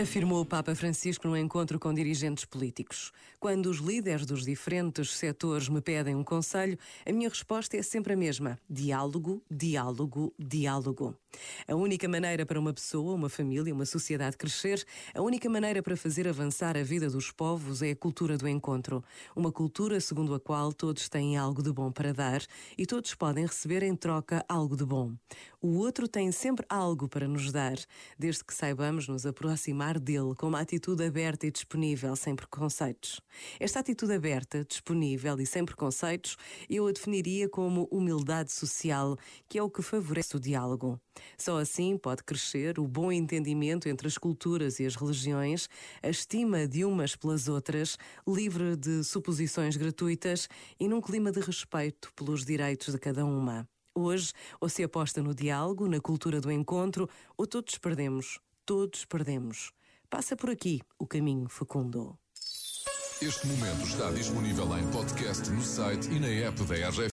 Afirmou o Papa Francisco no encontro com dirigentes políticos. Quando os líderes dos diferentes setores me pedem um conselho, a minha resposta é sempre a mesma: diálogo, diálogo, diálogo. A única maneira para uma pessoa, uma família, uma sociedade crescer, a única maneira para fazer avançar a vida dos povos é a cultura do encontro. Uma cultura segundo a qual todos têm algo de bom para dar e todos podem receber em troca algo de bom. O outro tem sempre algo para nos dar, desde que saibamos nos aproximar dele com uma atitude aberta e disponível, sem preconceitos. Esta atitude aberta, disponível e sem preconceitos, eu a definiria como humildade social, que é o que favorece o diálogo. Só assim pode crescer o bom entendimento entre as culturas e as religiões, a estima de umas pelas outras, livre de suposições gratuitas e num clima de respeito pelos direitos de cada uma. Hoje, ou se aposta no diálogo, na cultura do encontro, ou todos perdemos, todos perdemos. Passa por aqui o caminho fecundo. Este momento está disponível em podcast no site e na app da RGF.